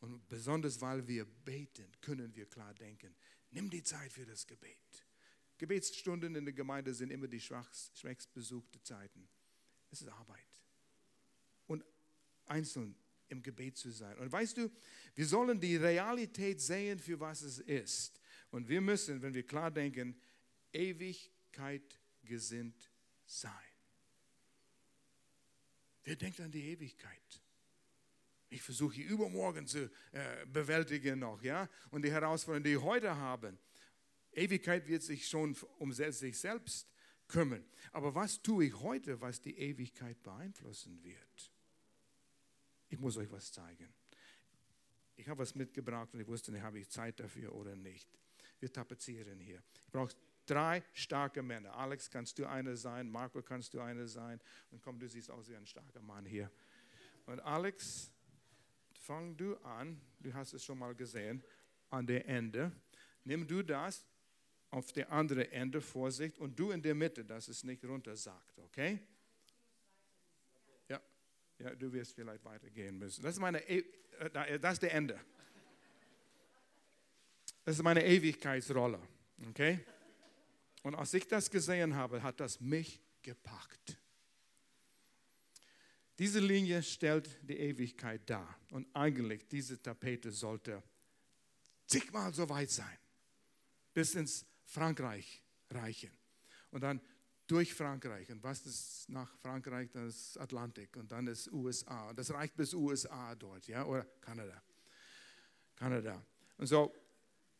A: Und besonders weil wir beten, können wir klar denken. Nimm die Zeit für das Gebet. Gebetsstunden in der Gemeinde sind immer die schwächst besuchte Zeiten. Es ist Arbeit. Und einzeln im Gebet zu sein. Und weißt du, wir sollen die Realität sehen, für was es ist. Und wir müssen, wenn wir klar denken, Ewigkeit gesinnt sein. Wer denkt an die Ewigkeit? Ich versuche übermorgen zu äh, bewältigen noch, ja? Und die Herausforderungen, die ich heute habe. Ewigkeit wird sich schon um sich selbst kümmern. Aber was tue ich heute, was die Ewigkeit beeinflussen wird? Ich muss euch was zeigen. Ich habe was mitgebracht und ich wusste nicht, habe ich Zeit dafür oder nicht. Wir tapezieren hier. Ich brauche drei starke Männer. Alex, kannst du einer sein? Marco, kannst du einer sein? Und komm, du siehst aus wie ein starker Mann hier. Und Alex, fang du an. Du hast es schon mal gesehen. An der Ende. Nimm du das auf der andere Ende, Vorsicht, und du in der Mitte, dass es nicht runter sagt, okay? Ja, ja du wirst vielleicht weitergehen müssen. Das ist, meine, e äh, das ist der Ende. Das ist meine Ewigkeitsrolle, okay? Und als ich das gesehen habe, hat das mich gepackt. Diese Linie stellt die Ewigkeit dar. Und eigentlich, diese Tapete sollte zigmal so weit sein, bis ins Frankreich reichen. Und dann durch Frankreich. Und was ist nach Frankreich? Das ist Atlantik und dann ist USA. Und das reicht bis USA dort, ja, oder Kanada. Kanada. Und so,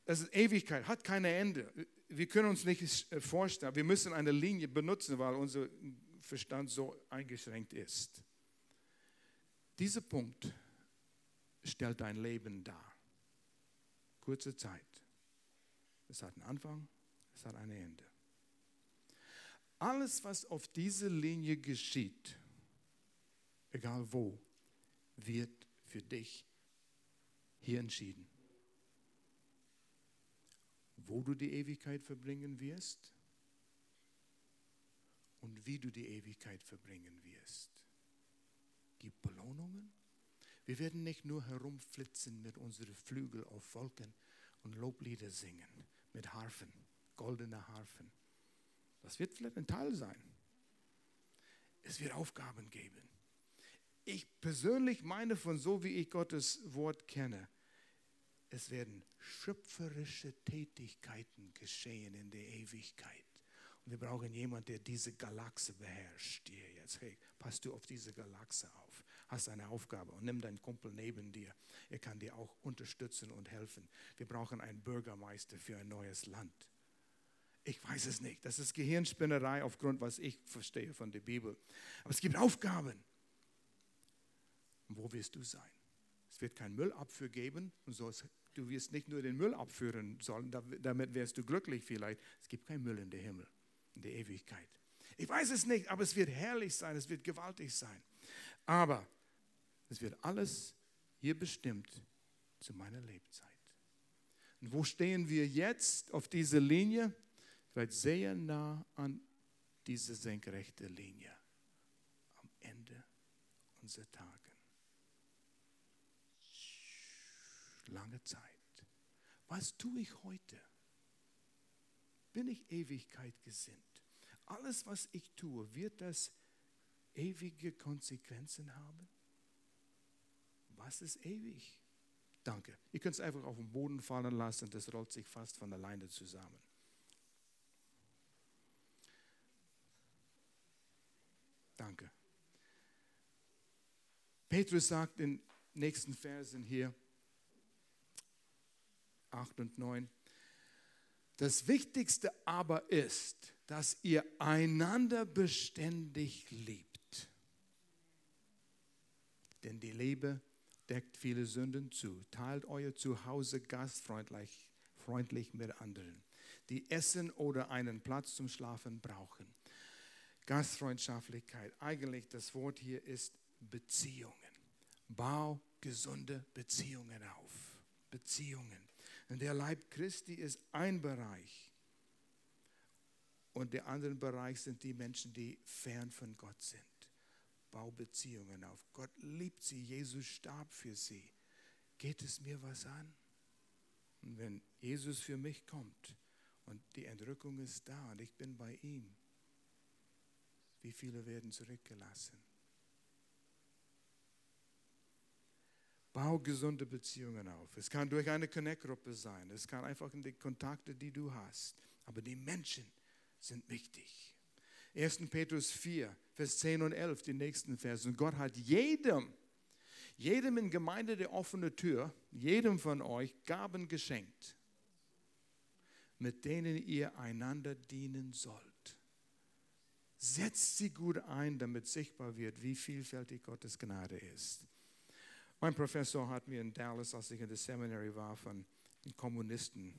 A: das ist Ewigkeit, hat kein Ende wir können uns nicht äh, vorstellen, wir müssen eine Linie benutzen, weil unser Verstand so eingeschränkt ist. Dieser Punkt stellt dein Leben dar. Kurze Zeit. Es hat einen Anfang, es hat ein Ende. Alles, was auf dieser Linie geschieht, egal wo, wird für dich hier entschieden wo du die Ewigkeit verbringen wirst und wie du die Ewigkeit verbringen wirst. Gib Belohnungen. Wir werden nicht nur herumflitzen mit unseren Flügeln auf Wolken und Loblieder singen mit Harfen, goldene Harfen. Das wird vielleicht ein Teil sein. Es wird Aufgaben geben. Ich persönlich meine von so, wie ich Gottes Wort kenne, es werden schöpferische Tätigkeiten geschehen in der Ewigkeit. Wir brauchen jemanden, der diese Galaxie beherrscht. Hier jetzt, hey, passt du auf diese Galaxie auf. Hast eine Aufgabe und nimm deinen Kumpel neben dir. Er kann dir auch unterstützen und helfen. Wir brauchen einen Bürgermeister für ein neues Land. Ich weiß es nicht. Das ist Gehirnspinnerei aufgrund, was ich verstehe von der Bibel. Aber es gibt Aufgaben. Und wo wirst du sein? Es wird kein Müllabfuhr geben und so, du wirst nicht nur den Müll abführen sollen, damit wärst du glücklich vielleicht. Es gibt kein Müll in der Himmel, in der Ewigkeit. Ich weiß es nicht, aber es wird herrlich sein, es wird gewaltig sein. Aber es wird alles hier bestimmt zu meiner Lebzeit. Und wo stehen wir jetzt auf dieser Linie? Vielleicht sehr nah an diese senkrechte Linie am Ende unserer Tage. Lange Zeit. Was tue ich heute? Bin ich Ewigkeit gesinnt? Alles, was ich tue, wird das ewige Konsequenzen haben? Was ist ewig? Danke. Ihr könnt es einfach auf den Boden fallen lassen, das rollt sich fast von alleine zusammen. Danke. Petrus sagt in den nächsten Versen hier, 8 und 9. Das Wichtigste aber ist, dass ihr einander beständig liebt. Denn die Liebe deckt viele Sünden zu. Teilt euer Zuhause gastfreundlich freundlich mit anderen, die Essen oder einen Platz zum Schlafen brauchen. Gastfreundschaftlichkeit, eigentlich das Wort hier ist Beziehungen. Bau gesunde Beziehungen auf. Beziehungen. Und der Leib Christi ist ein Bereich. Und der andere Bereich sind die Menschen, die fern von Gott sind. Bau Beziehungen auf. Gott liebt sie. Jesus starb für sie. Geht es mir was an? Und wenn Jesus für mich kommt und die Entrückung ist da und ich bin bei ihm, wie viele werden zurückgelassen? Bau gesunde Beziehungen auf. Es kann durch eine Connect-Gruppe sein. Es kann einfach in die Kontakte, die du hast. Aber die Menschen sind wichtig. 1. Petrus 4, Vers 10 und 11, die nächsten Verse. Und Gott hat jedem, jedem in Gemeinde der offene Tür, jedem von euch Gaben geschenkt, mit denen ihr einander dienen sollt. Setzt sie gut ein, damit sichtbar wird, wie vielfältig Gottes Gnade ist. Mein Professor hat mir in Dallas, als ich in der Seminary war, von den Kommunisten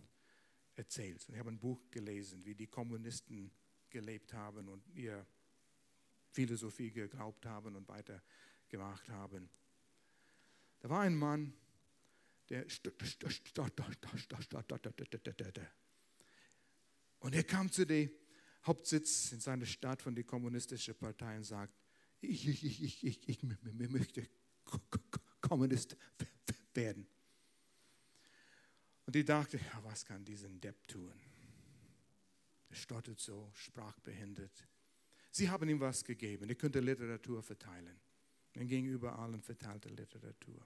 A: erzählt. Ich habe ein Buch gelesen, wie die Kommunisten gelebt haben und ihr Philosophie geglaubt haben und weitergemacht haben. Da war ein Mann, der und er kam zu dem Hauptsitz in seiner Stadt von der kommunistischen Partei und sagt, ich, ich, ich, ich, ich, ich möchte Kommunist werden. Und die dachte, ja, was kann diesen Depp tun? Er stottert so, sprachbehindert. Sie haben ihm was gegeben. Er könnte Literatur verteilen. Er ging überall und verteilte Literatur.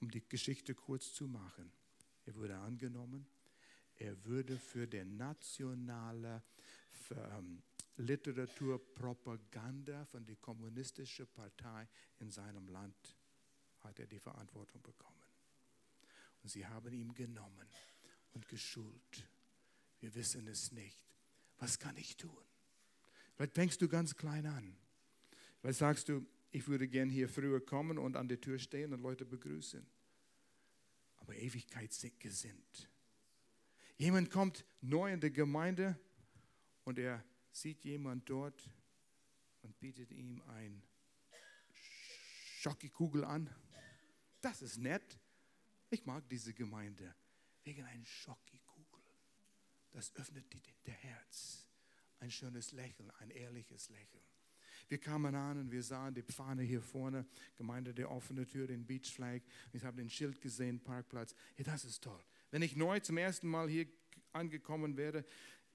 A: Um die Geschichte kurz zu machen, er wurde angenommen. Er würde für die nationale ähm, Literaturpropaganda von der kommunistischen Partei in seinem Land hat er die Verantwortung bekommen. Und sie haben ihn genommen und geschult. Wir wissen es nicht. Was kann ich tun? Vielleicht fängst du ganz klein an. Vielleicht sagst du, ich würde gern hier früher kommen und an der Tür stehen und Leute begrüßen. Aber Ewigkeit gesinnt. Jemand kommt neu in die Gemeinde und er sieht jemand dort und bietet ihm ein Schocki-Kugel an das ist nett. Ich mag diese Gemeinde wegen einer Schocki-Kugel. Das öffnet die, der Herz. Ein schönes Lächeln, ein ehrliches Lächeln. Wir kamen an und wir sahen die Pfanne hier vorne, Gemeinde der offene Tür, den Beach Flag. Ich habe den Schild gesehen, Parkplatz. Ja, das ist toll. Wenn ich neu zum ersten Mal hier angekommen wäre,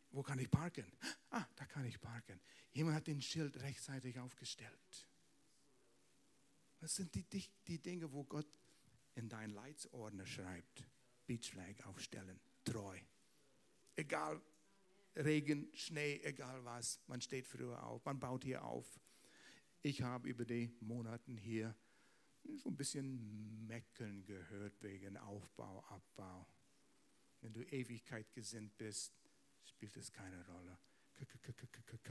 A: wo kann ich parken? Ah, da kann ich parken. Jemand hat den Schild rechtzeitig aufgestellt. Das sind die, die, die Dinge, wo Gott in dein Leitsordner schreibt. Beach Flag aufstellen, treu. Egal, Regen, Schnee, egal was. Man steht früher auf, man baut hier auf. Ich habe über die Monate hier so ein bisschen Mecken gehört wegen Aufbau, Abbau. Wenn du Ewigkeit gesinnt bist, spielt es keine Rolle.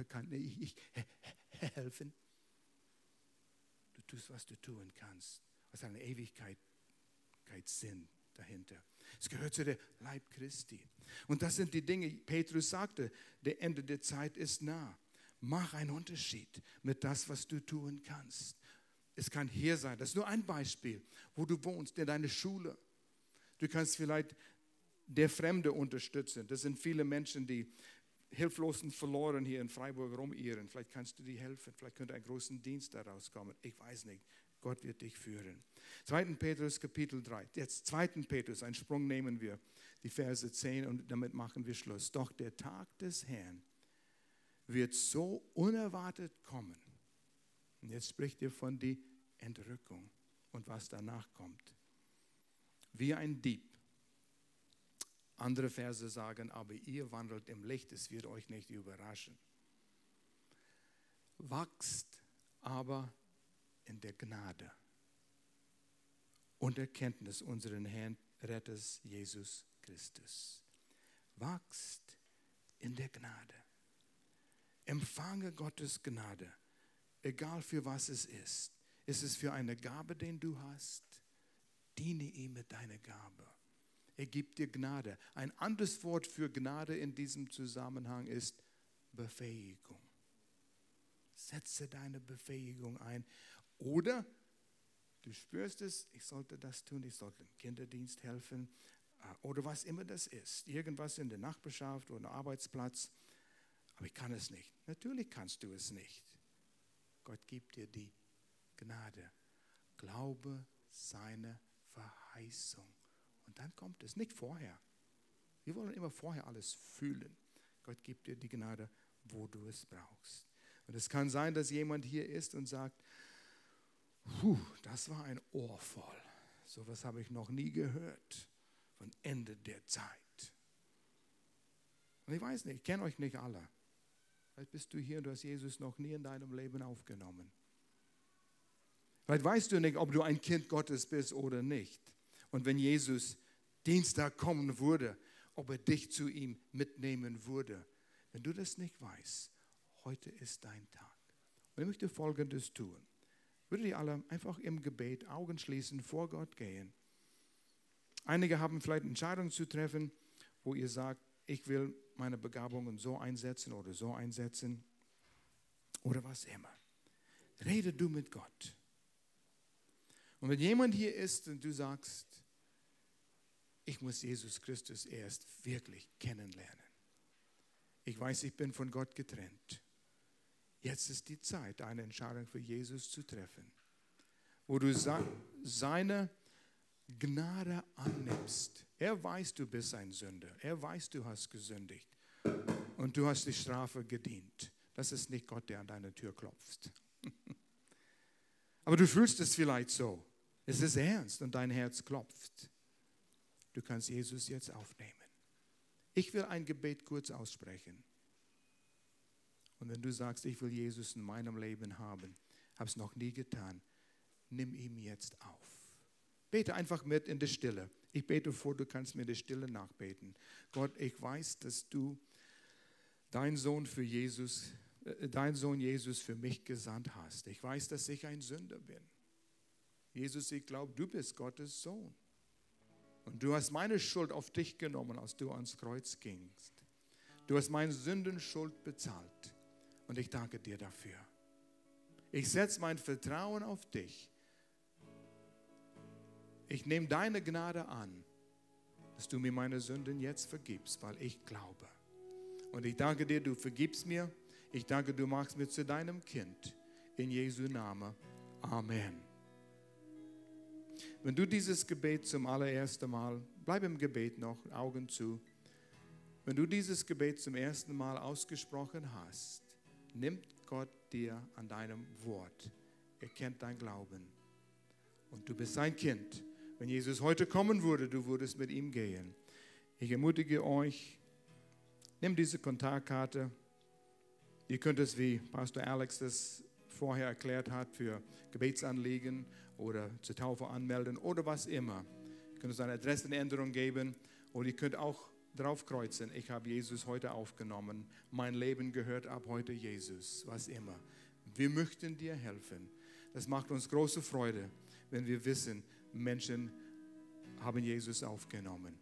A: Kann ich helfen? Tust, was du tun kannst. Was eine Ewigkeit Sinn dahinter. Es gehört zu der Leib Christi. Und das sind die Dinge, Petrus sagte, der Ende der Zeit ist nah. Mach einen Unterschied mit das, was du tun kannst. Es kann hier sein, das ist nur ein Beispiel, wo du wohnst, in deiner Schule. Du kannst vielleicht der Fremde unterstützen. Das sind viele Menschen, die hilflos und verloren hier in Freiburg rumirren. Vielleicht kannst du dir helfen, vielleicht könnte ein großer Dienst daraus kommen. Ich weiß nicht. Gott wird dich führen. 2. Petrus Kapitel 3. Jetzt 2. Petrus, einen Sprung nehmen wir, die Verse 10 und damit machen wir Schluss. Doch der Tag des Herrn wird so unerwartet kommen. Und jetzt spricht er von der Entrückung und was danach kommt. Wie ein Dieb. Andere Verse sagen, aber ihr wandelt im Licht, es wird euch nicht überraschen. Wachst aber in der Gnade und Erkenntnis unseren Herrn Retters Jesus Christus. Wachst in der Gnade. Empfange Gottes Gnade, egal für was es ist. Ist es für eine Gabe, den du hast? Diene ihm mit deiner Gabe. Er gibt dir Gnade. Ein anderes Wort für Gnade in diesem Zusammenhang ist Befähigung. Setze deine Befähigung ein oder du spürst es, ich sollte das tun, ich sollte im Kinderdienst helfen äh, oder was immer das ist. Irgendwas in der Nachbarschaft oder am Arbeitsplatz. Aber ich kann es nicht. Natürlich kannst du es nicht. Gott gibt dir die Gnade. Glaube seine Verheißung. Und dann kommt es, nicht vorher. Wir wollen immer vorher alles fühlen. Gott gibt dir die Gnade, wo du es brauchst. Und es kann sein, dass jemand hier ist und sagt, Puh, das war ein Ohr voll. So was habe ich noch nie gehört von Ende der Zeit. Und ich weiß nicht, ich kenne euch nicht alle. Vielleicht bist du hier und du hast Jesus noch nie in deinem Leben aufgenommen. Vielleicht weißt du nicht, ob du ein Kind Gottes bist oder nicht. Und wenn Jesus Dienstag kommen würde, ob er dich zu ihm mitnehmen würde. Wenn du das nicht weißt, heute ist dein Tag. Und ich möchte Folgendes tun. Würdet ihr alle einfach im Gebet Augen schließen, vor Gott gehen? Einige haben vielleicht Entscheidungen zu treffen, wo ihr sagt, ich will meine Begabungen so einsetzen oder so einsetzen oder was immer. Rede du mit Gott. Und wenn jemand hier ist und du sagst, ich muss Jesus Christus erst wirklich kennenlernen. Ich weiß, ich bin von Gott getrennt. Jetzt ist die Zeit, eine Entscheidung für Jesus zu treffen, wo du seine Gnade annimmst. Er weiß, du bist ein Sünder. Er weiß, du hast gesündigt. Und du hast die Strafe gedient. Das ist nicht Gott, der an deine Tür klopft. Aber du fühlst es vielleicht so. Es ist ernst und dein Herz klopft. Du kannst Jesus jetzt aufnehmen. Ich will ein Gebet kurz aussprechen. Und wenn du sagst, ich will Jesus in meinem Leben haben, habe es noch nie getan, nimm ihn jetzt auf. Bete einfach mit in der Stille. Ich bete vor, du kannst mir in der Stille nachbeten. Gott, ich weiß, dass du deinen Sohn für Jesus, äh, dein Sohn Jesus für mich gesandt hast. Ich weiß, dass ich ein Sünder bin. Jesus, ich glaube, du bist Gottes Sohn. Und du hast meine Schuld auf dich genommen, als du ans Kreuz gingst. Du hast meine Sündenschuld bezahlt. Und ich danke dir dafür. Ich setze mein Vertrauen auf dich. Ich nehme deine Gnade an, dass du mir meine Sünden jetzt vergibst, weil ich glaube. Und ich danke dir, du vergibst mir. Ich danke, du machst mir zu deinem Kind. In Jesu Namen. Amen. Wenn du dieses Gebet zum allerersten Mal, bleib im Gebet noch, Augen zu. Wenn du dieses Gebet zum ersten Mal ausgesprochen hast, nimmt Gott dir an deinem Wort. Er kennt dein Glauben. Und du bist sein Kind. Wenn Jesus heute kommen würde, du würdest mit ihm gehen. Ich ermutige euch, Nimm diese Kontaktkarte. Ihr könnt es, wie Pastor Alex das vorher erklärt hat, für Gebetsanliegen oder zur Taufe anmelden oder was immer. Ihr könnt uns eine Adressenänderung geben und ihr könnt auch draufkreuzen, ich habe Jesus heute aufgenommen, mein Leben gehört ab heute Jesus, was immer. Wir möchten dir helfen. Das macht uns große Freude, wenn wir wissen, Menschen haben Jesus aufgenommen.